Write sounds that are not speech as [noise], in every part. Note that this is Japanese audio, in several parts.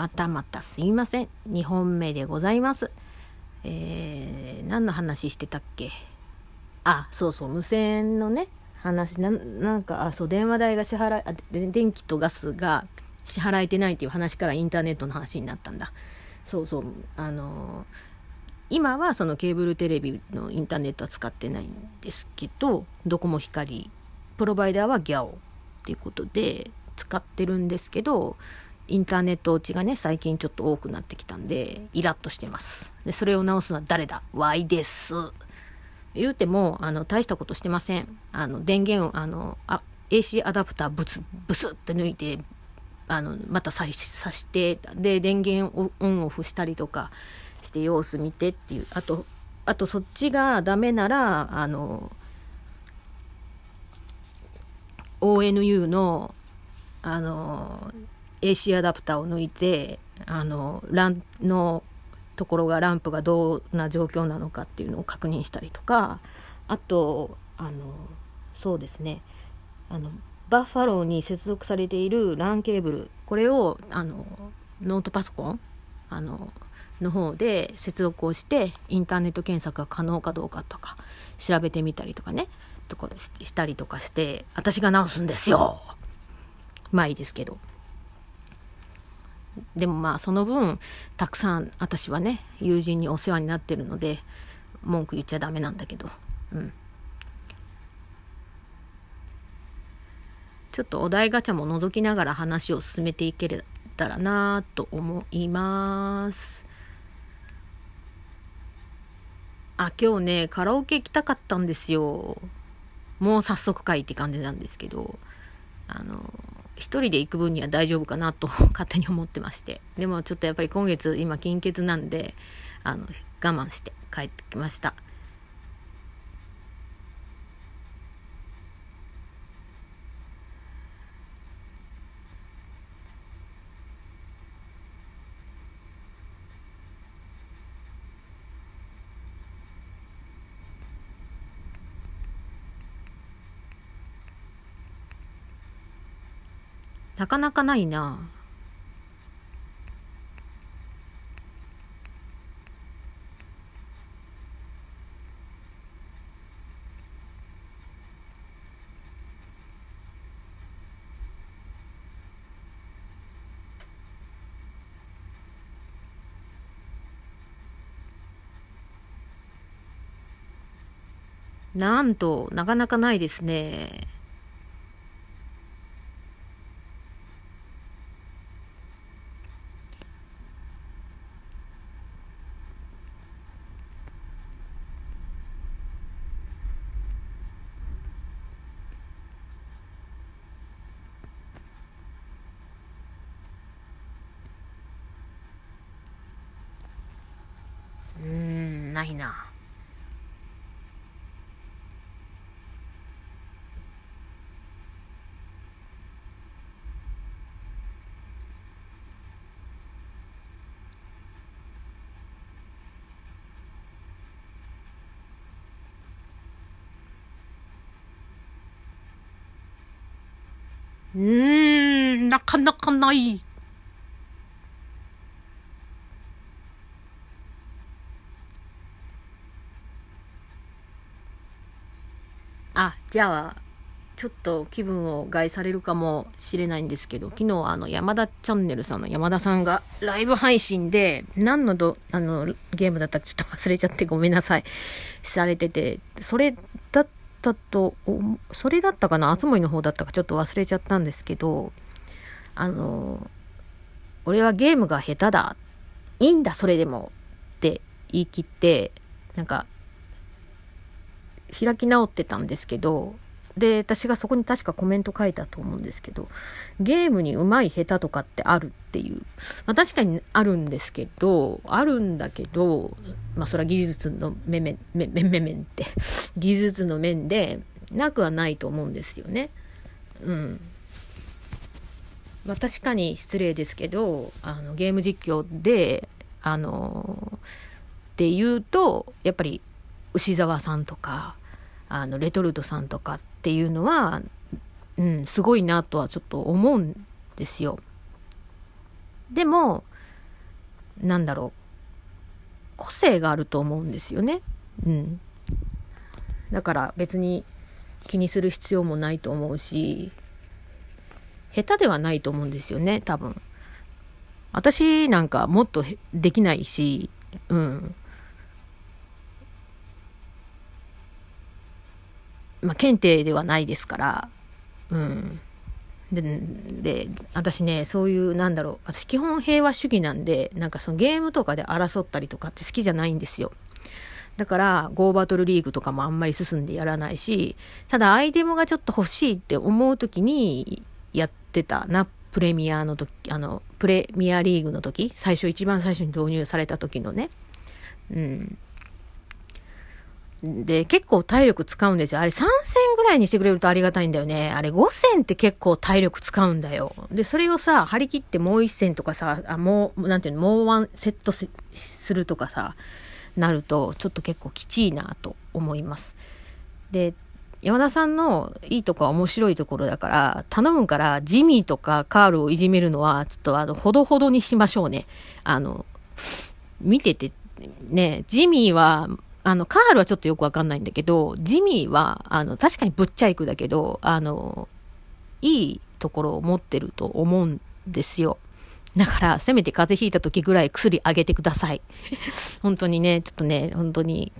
またまたすいません。2本目でございます。えー、何の話してたっけ？あ、そうそう、無線のね、話、ななんか、あ、そう、電話代が支払い、あ、電気とガスが支払えてないっていう話からインターネットの話になったんだ。そうそう、あのー、今はそのケーブルテレビのインターネットは使ってないんですけど、ドコモ光、プロバイダーはギャオっていうことで使ってるんですけど、インターネット落ちがね、最近ちょっと多くなってきたんで、イラッとしてます。で、それを直すのは誰だ ?Y です。言うても、あの、大したことしてません。あの、電源を、あの、あ、AC アダプターブツ、ブスって抜いて、あの、またささして、で、電源をオンオフしたりとかして様子見てっていう。あと、あとそっちがダメなら、あの、ONU の、あの、AC アダプターを抜いてあのランのところがランプがどんな状況なのかっていうのを確認したりとかあとあのそうですね。あのバッファローに接続されている LAN ケーブルこれをあのノートパソコンあのの方で接続をしてインターネット検索が可能かどうかとか調べてみたりとかねとかしたりとかして私が直すんですよ。まあいいですけど。でもまあその分たくさん私はね友人にお世話になってるので文句言っちゃダメなんだけど。うん。ちょっとお題ガチャも覗きながら話を進めていけたらなと思います。あ今日ねカラオケ行きたかったんですよ。もう早速かいって感じなんですけど。あの一人で行く分には大丈夫かなと [laughs] 勝手に思ってまして。でもちょっとやっぱり今月今金欠なんで、あの、我慢して帰ってきました。なかなかないな。なんと、なかなかないですね。ないな。うん、なかなかない。あ、じゃあ、ちょっと気分を害されるかもしれないんですけど、昨日あの山田チャンネルさんの山田さんがライブ配信で何のどあのゲームだったかちょっと忘れちゃってごめんなさい。されてて、それだったと、それだったかな、あつ森の方だったかちょっと忘れちゃったんですけど、あの、俺はゲームが下手だ。いいんだ、それでも。って言い切って、なんか開き直ってたんですけど、で、私がそこに確かコメント書いたと思うんですけど、ゲームに上手い下手とかってあるっていう。まあ確かにあるんですけど、あるんだけど、まあそれは技術の面々、面々って、[laughs] 技術の面でなくはないと思うんですよね。うん。まあ確かに失礼ですけど、あのゲーム実況で、あの、って言うと、やっぱり牛沢さんとか、あのレトルトさんとかっていうのは、うん、すごいなとはちょっと思うんですよ。でもなんだろう、個性があると思うんですよね。うん。だから別に気にする必要もないと思うし、下手ではないと思うんですよね、多分。私なんかもっとできないし、うん。まあ、検定ではないですから、うん。で、で、私ね、そういう、なんだろう、私基本平和主義なんで、なんかそのゲームとかで争ったりとかって好きじゃないんですよ。だから、ゴーバトルリーグとかもあんまり進んでやらないし、ただアイテムがちょっと欲しいって思う時にやってたな、プレミアの時、あの、プレミアリーグの時、最初、一番最初に導入された時のね、うん。で、結構体力使うんですよ。あれ3戦ぐらいにしてくれるとありがたいんだよね。あれ5戦って結構体力使うんだよ。で、それをさ、張り切ってもう1戦とかさ、あ、もう、なんていうの、もうワンセットするとかさ、なると、ちょっと結構きちいなと思います。で、山田さんのいいとこは面白いところだから、頼むからジミーとかカールをいじめるのは、ちょっとあの、ほどほどにしましょうね。あの、見てて、ね、ジミーは、あの、カールはちょっとよくわかんないんだけど、ジミーは、あの、確かにぶっちゃいくだけど、あの、いいところを持ってると思うんですよ。だから、せめて風邪ひいた時ぐらい薬あげてください。[laughs] 本当にね、ちょっとね、本当に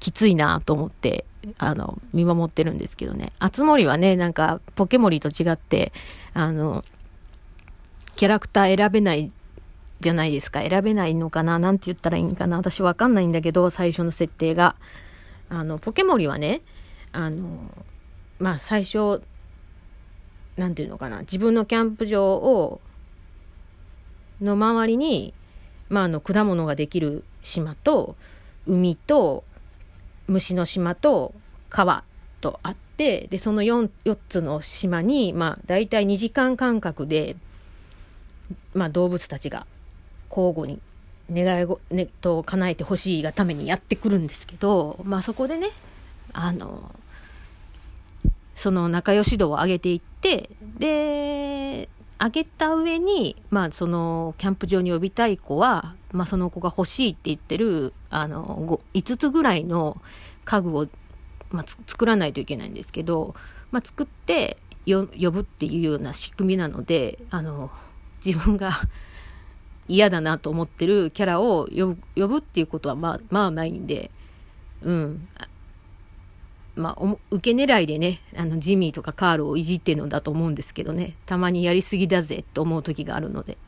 きついなと思って、あの、見守ってるんですけどね。あつ森はね、なんか、ポケモリと違って、あの、キャラクター選べないじゃないですか。選べないのかな？なんて言ったらいいんかな？私わかんないんだけど、最初の設定が。あの、ポケモリはね、あの、まあ最初、なんていうのかな、自分のキャンプ場を、の周りに、まああの、果物ができる島と、海と、虫の島と、川とあって、で、その 4, 4つの島に、まあ大体2時間間隔で、まあ動物たちが交互に願いご、ね、と叶えてほしいがためにやってくるんですけど、まあそこでね、あの、その仲良し度を上げていって、で、上げた上に、まあそのキャンプ場に呼びたい子は、まあその子が欲しいって言ってる、あの、5つぐらいの家具を、まあ、作らないといけないんですけど、まあ作って呼ぶっていうような仕組みなので、あの、自分が嫌だなと思ってるキャラを呼ぶ呼ぶっていうことはまあ、まあないんで、うん。まあ、受け狙いでね、あの、ジミーとかカールをいじってるのだと思うんですけどね、たまにやりすぎだぜと思う時があるので、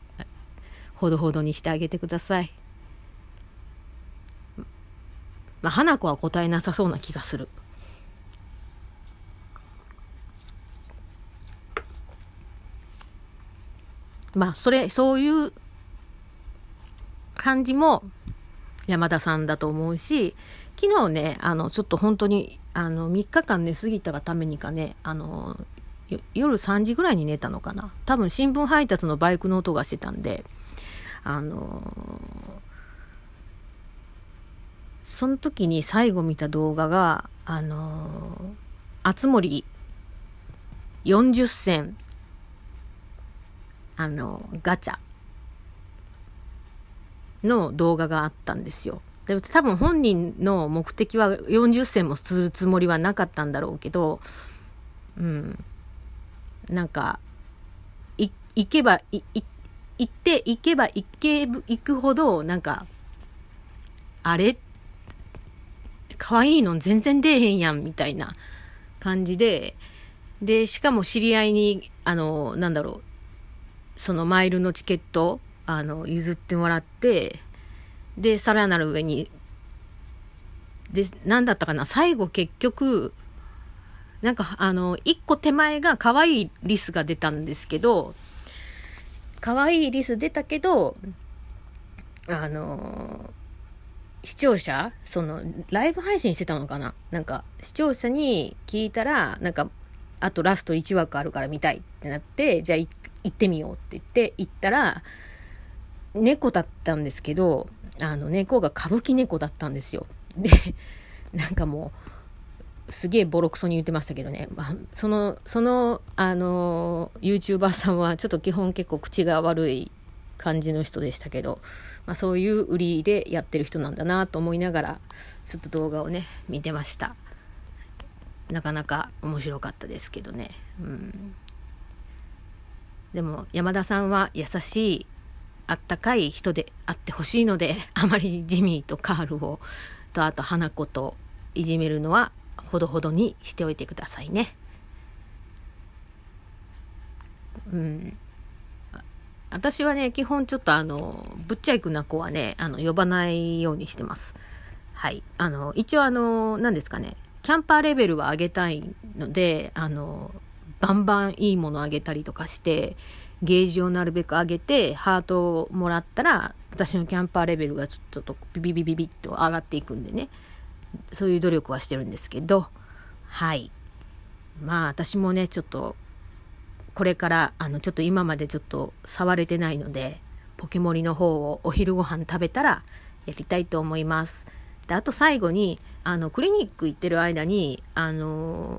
ほどほどにしてあげてください。まあ、花子は答えなさそうな気がする。まあ、それ、そういう感じも山田さんだと思うし、昨日ね、あの、ちょっと本当に、あの、3日間寝すぎたがためにかね、あの、夜3時ぐらいに寝たのかな。多分新聞配達のバイクの音がしてたんで、あのその時に最後見た動画が、あのあつ森40銭、あのガチャの動画があったんですよ。で多分本人の目的は40銭もするつもりはなかったんだろうけど、うん。なんか、い、行けば、い、い、行って、行けば行け、行くほど、なんか、あれ？可愛いの全然出えへんやん、みたいな感じで、で、しかも知り合いに、あの、なんだろう、そのマイルのチケットあの、譲ってもらって、で、さらなる上に、で、なんだったかな、最後結局、なんか、あの、一個手前が可愛いリスが出たんですけど、可愛いリス出たけど、あの、視聴者その、ライブ配信してたのかななんか、視聴者に聞いたら、なんか、あとラスト1枠あるから見たいってなって、じゃあ行ってみようって言って、行ったら、猫だったんですけど、あの猫が歌舞伎猫だったんですよ。で、[laughs] なんかもう、すげえボロクソに言ってましたけどね、まあ、その、その、あの、YouTuber さんはちょっと基本結構口が悪い感じの人でしたけど、まあ、そういう売りでやってる人なんだなと思いながらちょっと動画をね見てました。なかなか面白かったですけどね。うん。でも山田さんは優しいあったかい人であってほしいのであまりジミーとカールをとあと花子といじめるのはほどほどにしておいてくださいね。うん。私はね基本ちょっとあのぶっちゃいくな子はねあの呼ばないようにしてます。はい。あの一応あの何ですかねキャンパーレベルは上げたいのであのバンバンいいものあげたりとかしてゲージをなるべく上げてハートをもらったら私のキャンパーレベルがちょっとビビビビビッと上がっていくんでね。そういう努力はしてるんですけど。はい。まあ私もねちょっとこれからあのちょっと今までちょっと触れてないのでポケモリの方をお昼ご飯食べたらやりたいと思います。であと最後にあのクリニック行ってる間にあの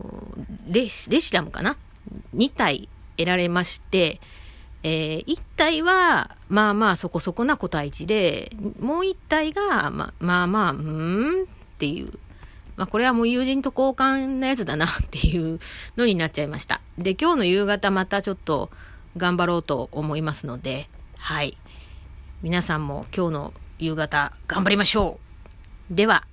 レシレシラムかな？2体得られまして、えー、1体はまあまあそこそこな個体値でもう1体がままあまあうーんっていうまあ、これはもう友人と交換なやつだなっていうのになっちゃいました。で、今日の夕方またちょっと頑張ろうと思いますので、はい。皆さんも今日の夕方頑張りましょう。では。